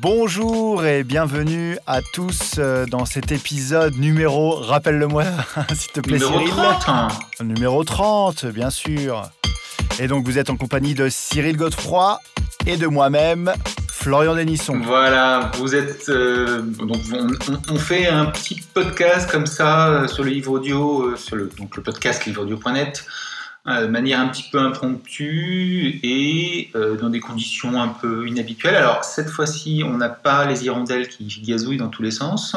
Bonjour et bienvenue à tous euh, dans cet épisode numéro, rappelle-le-moi s'il te plaît Numéro Cyril. 30. Numéro 30, bien sûr. Et donc vous êtes en compagnie de Cyril Godefroy et de moi-même, Florian Denisson. Voilà, vous êtes. euh, donc on, fait un petit podcast comme ça euh, sur le livre audio, sur le, donc le podcast livreaudio.net, de manière un petit peu impromptue et euh, dans des conditions un peu inhabituelles. Alors cette fois-ci, on n'a pas les hirondelles qui gazouillent dans tous les sens,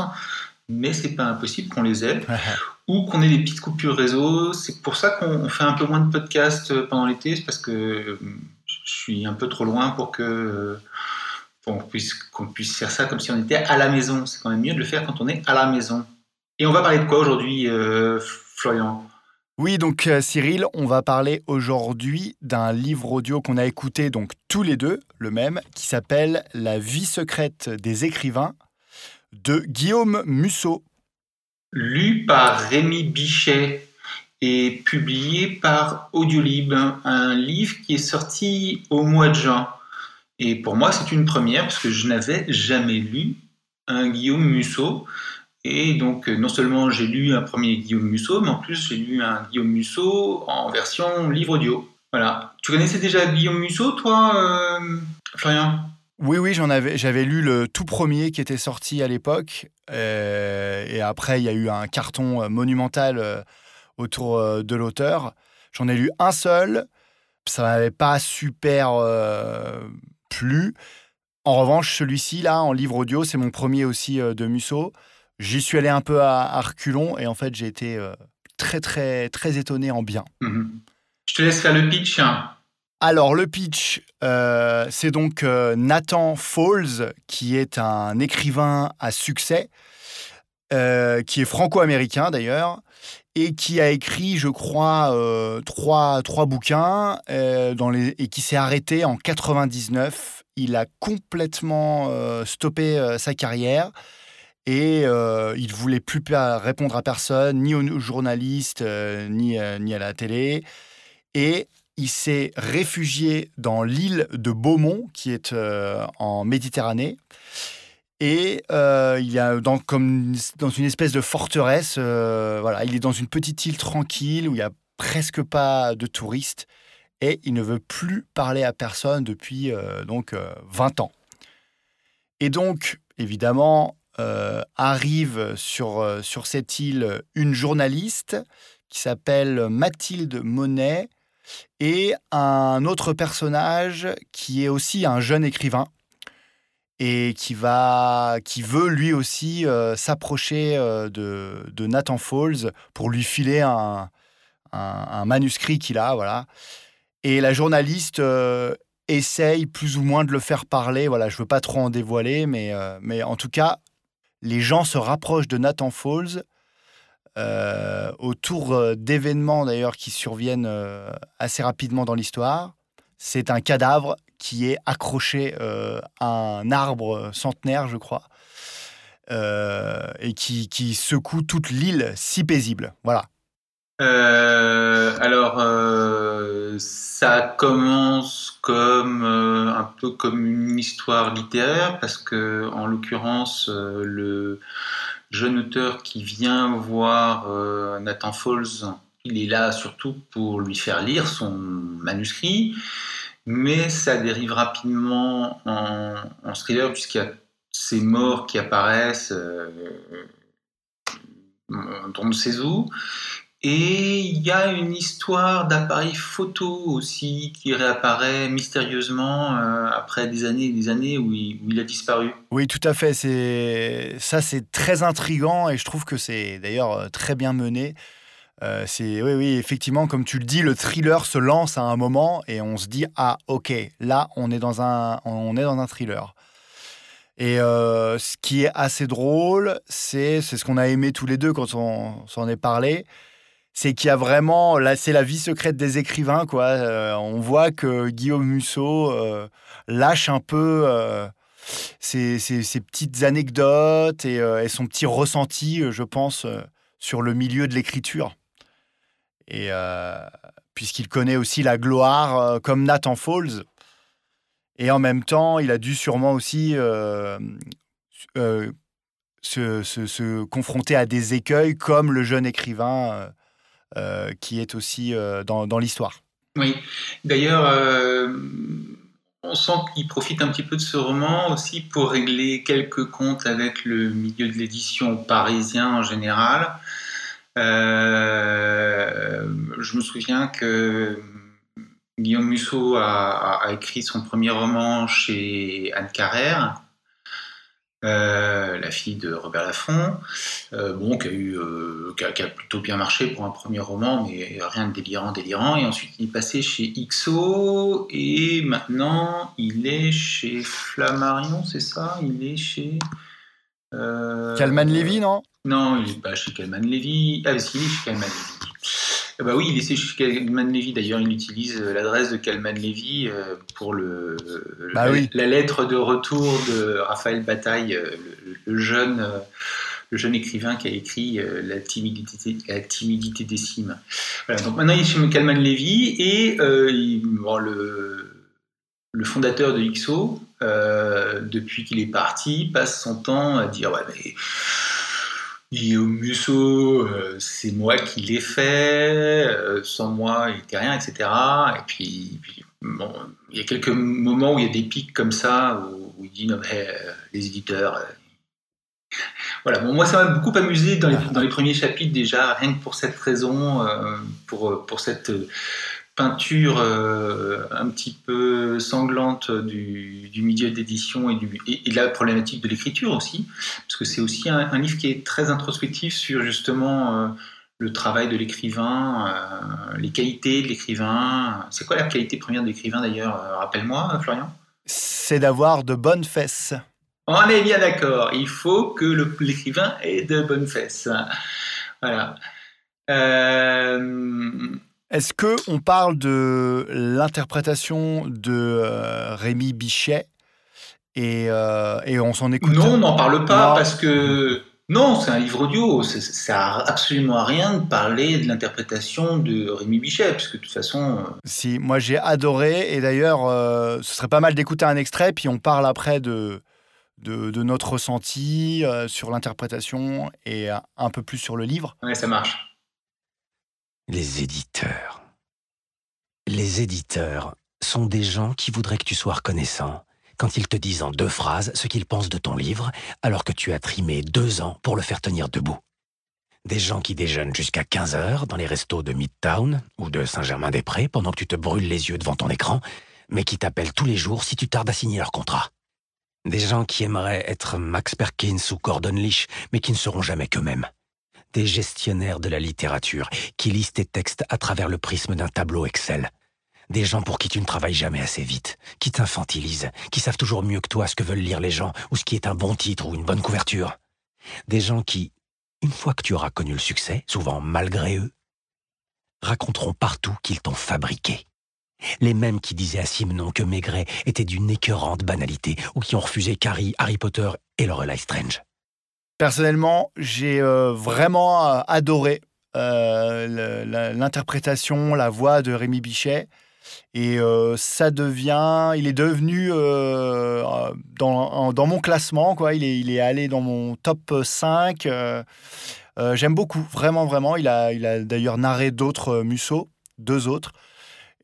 mais c'est pas impossible qu'on les ait. ou qu'on ait des petites coupures réseau. C'est pour ça qu'on on fait un peu moins de podcasts euh, pendant l'été, c'est parce que euh, je suis un peu trop loin pour que qu'on puisse, qu'on puisse faire ça comme si on était à la maison. C'est quand même mieux de le faire quand on est à la maison. Et on va parler de quoi aujourd'hui, euh, Florian? Oui, donc euh, Cyril, on va parler aujourd'hui d'un livre audio qu'on a écouté donc tous les deux, le même, qui s'appelle La vie secrète des écrivains de Guillaume Musso. Lu par Rémi Bichet et publié par Audiolib, un livre qui est sorti au mois de juin. Et pour moi, c'est une première parce que je n'avais jamais lu un Guillaume Musso. Et donc, euh, non seulement j'ai lu un premier Guillaume Musso, mais en plus j'ai lu un Guillaume Musso en version livre audio. Voilà. Tu connaissais déjà Guillaume Musso, toi, euh, Florian? Oui, oui, j'en avais, j'avais lu le tout premier qui était sorti à l'époque. euh, et après, il y a eu un carton monumental autour de l'auteur. J'en ai lu un seul. Ça m'avait pas super plu. En revanche, celui-ci, là, en livre audio, c'est mon premier aussi de Musso. J'y suis allé un peu à, à reculons et en fait, j'ai été euh, très, très, très étonné en bien. Mhm. Je te laisse faire le pitch. Alors, le pitch, euh, c'est donc euh, Nathan Falls, qui est un écrivain à succès, qui est franco-américain d'ailleurs, et qui a écrit, je crois, trois, trois bouquins, dans les, et qui s'est arrêté en 99. Il a complètement stoppé sa carrière. Et euh, il voulait plus répondre à personne, ni aux journalistes, euh, ni, euh, ni à la télé. Et il s'est réfugié dans l'île de Beaumont, qui est en Méditerranée. Et euh, il est dans, comme dans une espèce de forteresse. voilà, il est dans une petite île tranquille où il n'y a presque pas de touristes. Et il ne veut plus parler à personne depuis donc euh, 20 ans. Et donc, évidemment, euh, arrive sur, euh, sur cette île une journaliste qui s'appelle Mathilde Monet et un autre personnage qui est aussi un jeune écrivain et qui va qui veut lui aussi euh, s'approcher de, de Nathan Falls pour lui filer un, un- manuscrit qu'il a voilà. Et la journaliste essaye plus ou moins de le faire parler. Voilà je veux pas trop en dévoiler mais mais en tout cas les gens se rapprochent de Nathan Falls euh, autour euh, d'événements d'ailleurs qui surviennent euh, assez rapidement dans l'histoire. C'est un cadavre qui est accroché à un arbre centenaire, je crois, et qui, qui secoue toute l'île si paisible. Voilà. Euh, alors, euh, ça commence comme euh, un peu comme une histoire littéraire parce que, en l'occurrence, le jeune auteur qui vient voir Nathan Falls, il est là surtout pour lui faire lire son manuscrit, mais ça dérive rapidement en, thriller puisqu'il y a ces morts qui apparaissent, euh, on ne où. Et il y a une histoire d'appareil photo aussi qui réapparaît mystérieusement euh, après des années et des années où il, a disparu. Oui, tout à fait. C'est ça, c'est très intrigant et je trouve que c'est d'ailleurs euh, très bien mené. Euh, c'est oui, oui, effectivement, comme tu le dis, le thriller se lance à un moment et on se dit ah ok, là on est dans un on est dans un thriller. Et ce qui est assez drôle, c'est ce qu'on a aimé tous les deux quand on s'en est parlé, c'est qu'il y a vraiment là c'est la vie secrète des écrivains quoi. Euh, on voit que Guillaume Musso euh, lâche un peu. euh, ses, petites anecdotes et, son petit ressenti, je pense, sur le milieu de l'écriture. Et puisqu'il connaît aussi la gloire, comme Nathan Falls. Et en même temps, il a dû sûrement aussi se, confronter à des écueils comme le jeune écrivain qui est aussi dans, l'histoire. Oui, d'ailleurs, on sent qu'il profite un petit peu de ce roman aussi pour régler quelques comptes avec le milieu de l'édition parisien en général. Euh, je me souviens que Guillaume Musso a, écrit son premier roman chez Anne Carrère. Euh, la fille de Robert Laffont, euh, bon, qui a, eu, qui, a, plutôt bien marché pour un premier roman, mais rien de délirant, délirant. Et ensuite, il est passé chez XO, et maintenant, il est chez Flammarion, c'est ça? Il est chez... Calman Levy, non? Non, il n'est pas chez Calman Levy. Ah, si, il est chez Calman Levy. Bah oui, il est chez Calman Levy. D'ailleurs, il utilise euh, l'adresse de Calman Levy euh, pour le, bah la, lettre de retour de Raphaël Bataille, euh, le, jeune, le jeune écrivain qui a écrit la, timidité, la timidité des cimes. Voilà, donc maintenant, il est chez Calman Levy et le, le fondateur de XO, depuis qu'il est parti, passe son temps à dire Ouais, mais Guillaume Musso, euh, c'est moi qui l'ai fait, euh, sans moi, il n'était rien, etc. Et puis, il y a quelques moments où il y a des pics comme ça, où, il dit non, mais euh, les éditeurs. Voilà, moi ça m'a beaucoup amusé dans les, dans les, premiers chapitres déjà, rien que pour cette raison, pour, pour cette peinture euh, un petit peu sanglante du, milieu d'édition et, et, de la problématique de l'écriture aussi, parce que c'est aussi un, livre qui est très introspectif sur justement euh, le travail de l'écrivain, euh, les qualités de l'écrivain. C'est quoi la qualité première de l'écrivain d'ailleurs Rappelle-moi, Florian? C'est d'avoir de bonnes fesses. On est bien d'accord, il faut que l'écrivain ait de bonnes fesses. Voilà. Est-ce que on parle de l'interprétation de euh, Rémi Bichet et, euh, et on s'en écoute Non, on n'en parle pas parce que non, c'est un livre audio. Ça n'a absolument rien de parler de l'interprétation de Rémi Bichet, puisque de toute façon. Euh, si, moi j'ai adoré, et d'ailleurs, ce serait pas mal d'écouter un extrait, puis on parle après de, de, de notre ressenti sur l'interprétation et un peu plus sur le livre. Ouais, ça marche. Les éditeurs. Les éditeurs sont des gens qui voudraient que tu sois reconnaissant quand ils te disent en deux phrases ce qu'ils pensent de ton livre, alors que tu as trimé deux ans pour le faire tenir debout. Des gens qui déjeunent jusqu'à 15 heures dans les restos de Midtown ou de Saint-Germain-des-Prés pendant que tu te brûles les yeux devant ton écran, mais qui t'appellent tous les jours si tu tardes à signer leur contrat. Des gens qui aimeraient être Max Perkins ou Gordon Leach, mais qui ne seront jamais qu'eux-mêmes des gestionnaires de la littérature qui lisent tes textes à travers le prisme d'un tableau Excel. Des gens pour qui tu ne travailles jamais assez vite, qui t'infantilisent, qui savent toujours mieux que toi ce que veulent lire les gens ou ce qui est un bon titre ou une bonne couverture. Des gens qui, une fois que tu auras connu le succès, souvent malgré eux, raconteront partout qu'ils t'ont fabriqué. Les mêmes qui disaient à Simon que Maigret était d'une écœurante banalité ou qui ont refusé Carrie, Harry Potter et Lorelai Strange. Personnellement, j'ai euh, vraiment euh, adoré euh, l'interprétation, la voix de Rémi Bichet. Et ça devient, il est devenu dans, mon classement, quoi. Il est, allé dans mon top 5. J'aime beaucoup, vraiment, vraiment. Il a, il a d'ailleurs narré d'autres Musso, deux autres.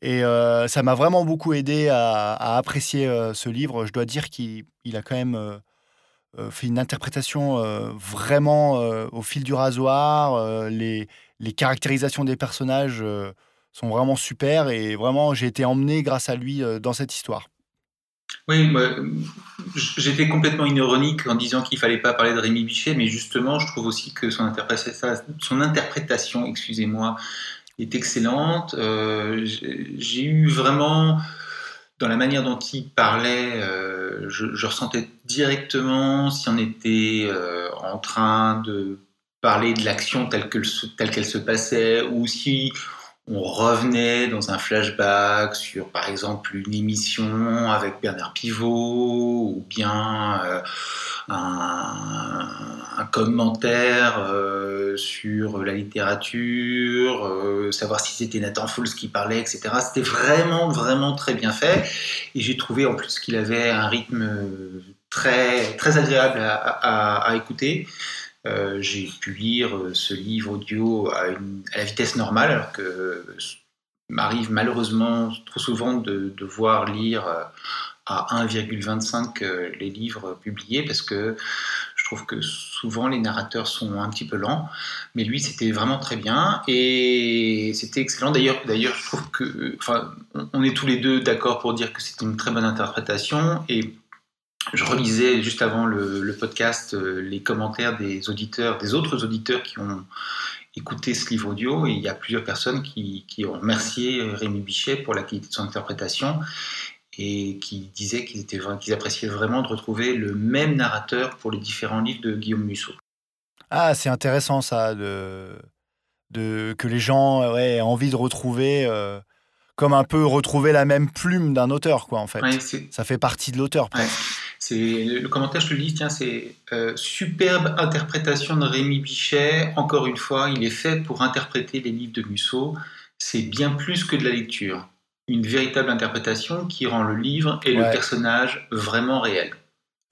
Et ça m'a vraiment beaucoup aidé à, apprécier ce livre. Je dois dire qu'il a quand même fait une interprétation euh, vraiment euh, au fil du rasoir. les, les caractérisations des personnages sont vraiment super et vraiment j'ai été emmené grâce à lui dans cette histoire. Oui, j'étais complètement ironique en disant qu'il fallait pas parler de Rémi Bichet, mais justement, je trouve aussi que son interprétation excusez-moi, est excellente. j'ai eu vraiment dans la manière dont il parlait, euh, je, ressentais directement si on était euh, en train de parler de l'action telle qu'elle se, telle qu'elle se passait, ou si on revenait dans un flashback sur, par exemple, une émission avec Bernard Pivot ou bien euh, un, commentaire euh, sur la littérature, euh, savoir si c'était Nathan Fouls qui parlait, etc. C'était vraiment, vraiment très bien fait. Et j'ai trouvé en plus qu'il avait un rythme très, très agréable à écouter. Euh, j'ai pu lire euh, ce livre audio à, la vitesse normale, alors que m'arrive malheureusement trop souvent de devoir lire euh, à 1,25 les livres publiés, parce que je trouve que souvent les narrateurs sont un petit peu lents, mais lui c'était vraiment très bien et c'était excellent. D'ailleurs, je trouve que, enfin, on est tous les deux d'accord pour dire que c'était une très bonne interprétation et je relisais juste avant le, podcast euh, les commentaires des auditeurs, des autres auditeurs qui ont écouté ce livre audio, et il y a plusieurs personnes qui, ont remercié Rémi Bichet pour la qualité de son interprétation et qui disaient qu'ils qu'ils appréciaient vraiment de retrouver le même narrateur pour les différents livres de Guillaume Musso. Ah, c'est intéressant ça, de, de, que les gens aient envie de retrouver. Euh, comme un peu retrouver la même plume d'un auteur, quoi, en fait. ça fait partie de l'auteur, C'est le commentaire, je te le dis, tiens, c'est euh, superbe interprétation de Rémi Bichet. Encore une fois, il est fait pour interpréter les livres de Musso. C'est bien plus que de la lecture. Une véritable interprétation qui rend le livre et le personnage vraiment réels.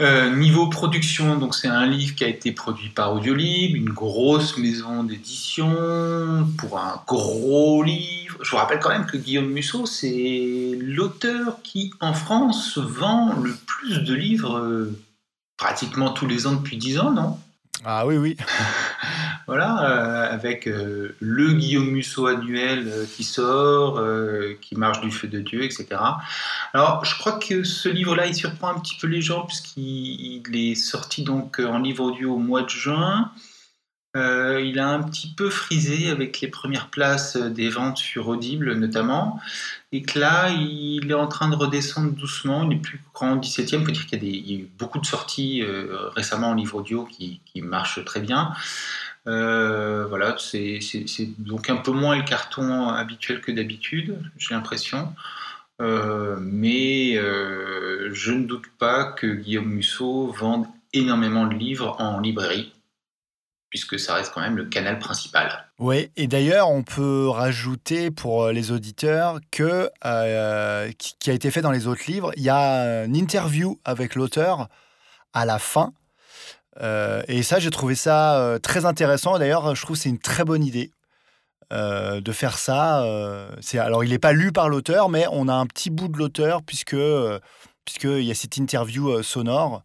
Euh, niveau production, donc c'est un livre qui a été produit par Audiolib, une grosse maison d'édition pour un gros livre. Je vous rappelle quand même que Guillaume Musso, c'est l'auteur qui en France vend le plus de livres euh, pratiquement tous les ans depuis 10 ans, non? Ah oui, oui. voilà, euh, avec euh, le Guillaume Musso annuel euh, qui sort, qui marche du feu de Dieu, etc. Alors, je crois que ce livre-là, il surprend un petit peu les gens puisqu'il est sorti donc en livre audio au mois de juin. Euh, il a un petit peu frisé avec les premières places des ventes sur Audible notamment, et que là, il est en train de redescendre doucement. Il n'est plus qu'en 17e. Il faut dire qu'il y, a eu beaucoup de sorties euh, récemment en livre audio qui, marchent très bien. Euh, voilà, c'est donc un peu moins le carton habituel que d'habitude, j'ai l'impression. mais je ne doute pas que Guillaume Musso vende énormément de livres en librairie puisque ça reste quand même le canal principal. Oui, et d'ailleurs, on peut rajouter pour euh, les auditeurs que, euh, qui a été fait dans les autres livres, il y a une interview avec l'auteur à la fin. Euh, et ça, j'ai trouvé ça très intéressant. D'ailleurs, je trouve que c'est une très bonne idée de faire ça. alors, il n'est pas lu par l'auteur, mais on a un petit bout de l'auteur puisque puisqu'il y a cette interview sonore.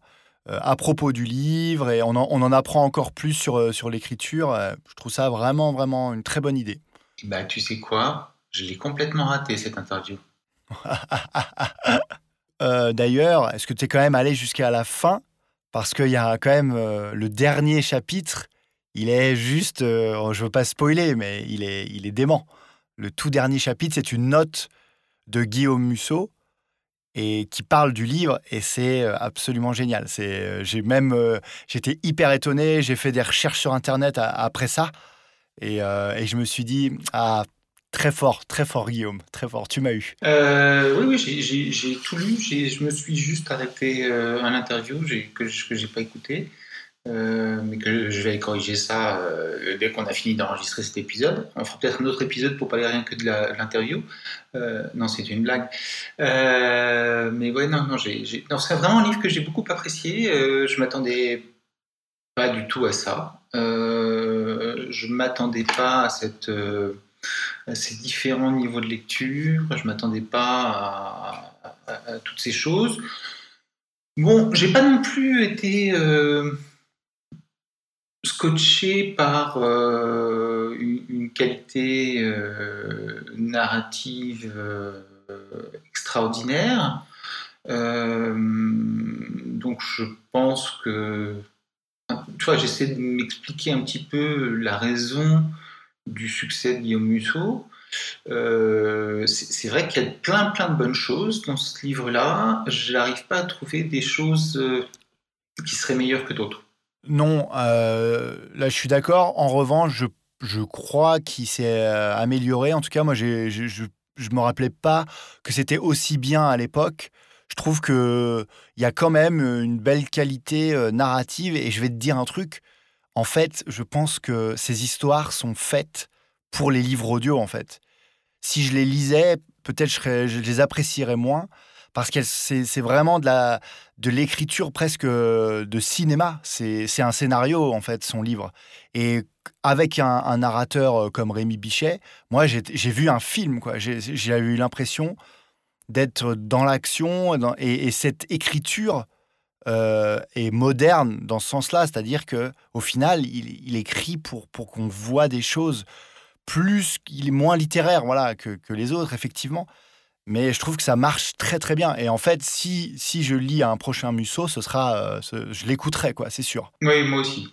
Euh, à propos du livre et on en, apprend encore plus sur, euh, sur l'écriture. Euh, je trouve ça vraiment, vraiment une très bonne idée. Bah, tu sais quoi? Je l'ai complètement raté cette interview. D'ailleurs, est-ce que tu es quand même allé jusqu'à la fin? Parce qu'il y a quand même le dernier chapitre. Il est juste, je veux pas spoiler, mais il est, il est dément. Le tout dernier chapitre, c'est une note de Guillaume Musso et qui parle du livre et c'est euh, absolument génial. C'est euh, j'ai même euh, j'étais hyper étonné, j'ai fait des recherches sur internet après ça et, je me suis dit ah très fort, très fort Guillaume, très fort, tu m'as eu. oui oui, j'ai tout lu, je me suis juste arrêté à l'interview que que j'ai pas écouté. Euh, mais que je vais corriger ça euh, dès qu'on a fini d'enregistrer cet épisode. On fera peut-être un autre épisode pour parler rien que de l'interview. Euh, non, c'est une blague. mais ouais, non, non, c'est vraiment un livre que j'ai beaucoup apprécié. je m'attendais pas du tout à ça. je m'attendais pas à, cette, ces différents niveaux de lecture. Je m'attendais pas à, à, toutes ces choses. Bon, j'ai pas non plus été scotché par euh, une, qualité euh, narrative euh, extraordinaire. donc je pense que, tu vois, j'essaie de m'expliquer un petit peu la raison du succès de Guillaume Musso. c'est vrai qu'il y a plein plein de bonnes choses dans ce livre-là. Je n'arrive pas à trouver des choses qui seraient meilleures que d'autres. Non, euh, là je suis d'accord. En revanche, je je crois qu'il s'est amélioré. En tout cas, moi, je me rappelais pas que c'était aussi bien à l'époque. Je trouve qu'il y a quand même une belle qualité narrative. Et je vais te dire un truc. En fait, je pense que ces histoires sont faites pour les livres audio, en fait. Si je les lisais, peut-être je les apprécierais moins parce que c'est vraiment de la de l'écriture presque de cinéma. C'est un scénario en fait son livre. Et avec un, narrateur euh, comme Rémi Bichet, moi j'ai vu un film quoi. J'ai eu l'impression d'être dans l'action et, cette écriture euh, est moderne dans ce sens-là, c'est-à-dire que au final il, écrit pour pour qu'on voit des choses plus, il est moins littéraire voilà que, que les autres effectivement mais je trouve que ça marche très très bien. Et en fait, si, si je lis un prochain Musso, ce sera, euh, je l'écouterai, quoi, c'est sûr. Oui, moi aussi.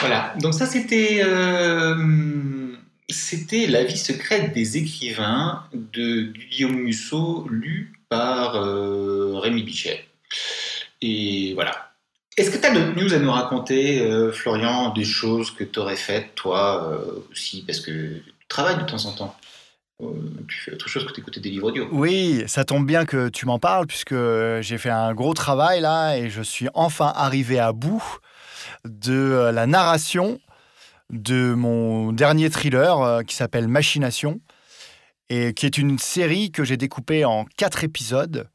Voilà, donc ça c'était euh, c'était La vie secrète des écrivains de Guillaume Musso, lu par euh, Rémi Bichet. Et voilà. Est-ce que tu as d'autres news à nous raconter, Florian, des choses que tu aurais faites, toi aussi, parce que tu travailles de temps en temps? Tu fais autre chose que d'écouter des livres audio. Oui, ça tombe bien que tu m'en parles puisque j'ai fait un gros travail là et je suis enfin arrivé à bout de euh, la narration de mon dernier thriller euh, qui s'appelle Machination et qui est une série que j'ai découpée en quatre épisodes.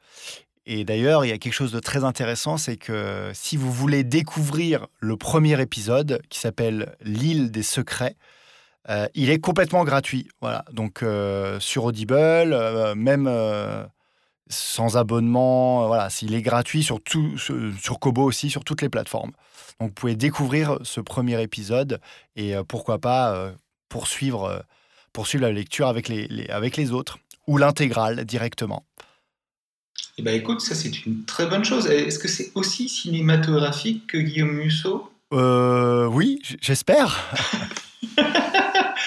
Et d'ailleurs, il y a quelque chose de très intéressant, c'est que si vous voulez découvrir le premier épisode qui s'appelle L'île des secrets, euh, il est complètement gratuit. Voilà. Donc euh, sur Audible, euh, même sans abonnement, voilà, s'il est gratuit sur, tout, sur Kobo aussi, sur toutes les plateformes. Donc vous pouvez découvrir ce premier épisode et pourquoi pas poursuivre, poursuivre la lecture avec les, avec les autres ou l'intégrale directement. Eh ben écoute, ça c'est une très bonne chose. Est-ce que c'est aussi cinématographique que Guillaume Musso? Oui, j'espère.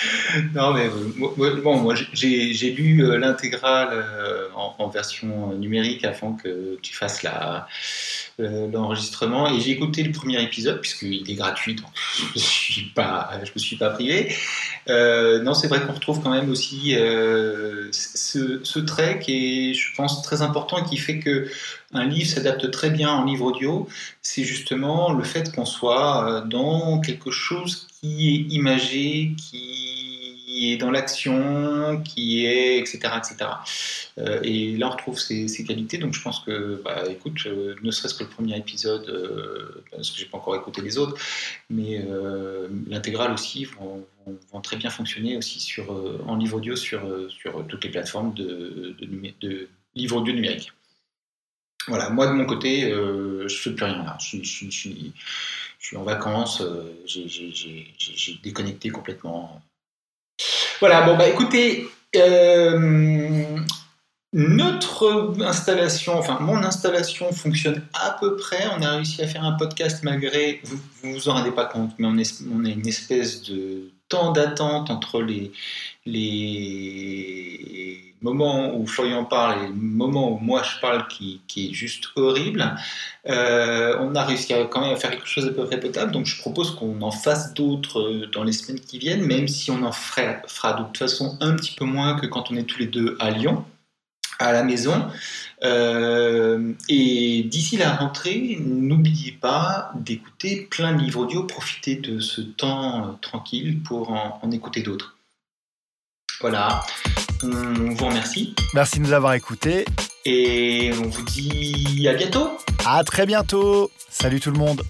non, mais euh, bon, moi j'ai lu euh, l'intégrale euh, en, version numérique avant que tu fasses l'enregistrement. Et j'ai écouté le premier épisode puisqu'il est gratuit donc je me suis me suis pas privé. Non c'est vrai qu'on retrouve quand même aussi ce, ce, trait qui est je pense très important et qui fait que un livre s'adapte très bien en livre audio. C'est justement le fait qu'on soit dans quelque chose qui est imagé qui est dans l'action, qui est, etc. etc. Euh, et là, on retrouve ces, qualités. Donc, je pense que, bah, écoute, euh, ne serait-ce que le premier épisode, euh, parce que j'ai pas encore écouté les autres, mais l'intégrale aussi vont, très bien fonctionner aussi sur, en livre audio sur, sur toutes les plateformes de, de, livre audio numérique. Voilà, moi de mon côté, je ne fais plus rien là. Je, je, je, suis en vacances, j'ai déconnecté complètement. Voilà, bon, bah écoutez, euh, notre installation, enfin mon installation fonctionne à peu près. On a réussi à faire un podcast malgré, vous, vous en rendez pas compte, mais on est, on est une espèce de d'attente entre les, les moment où Florian parle et le moment où moi je parle qui, est juste horrible, euh, on a réussi à, quand même à faire quelque chose de peu près potable. Donc je propose qu'on en fasse d'autres euh, dans les semaines qui viennent, même si on en fera de toute façon un petit peu moins que quand on est tous les deux à Lyon, à la maison. Euh, et d'ici la rentrée, n'oubliez pas d'écouter plein de livres audio, profitez de ce temps tranquille pour en, en écouter d'autres. Voilà. On vous remercie. Merci de nous avoir écoutés. Et on vous dit à bientôt. À très bientôt. Salut tout le monde.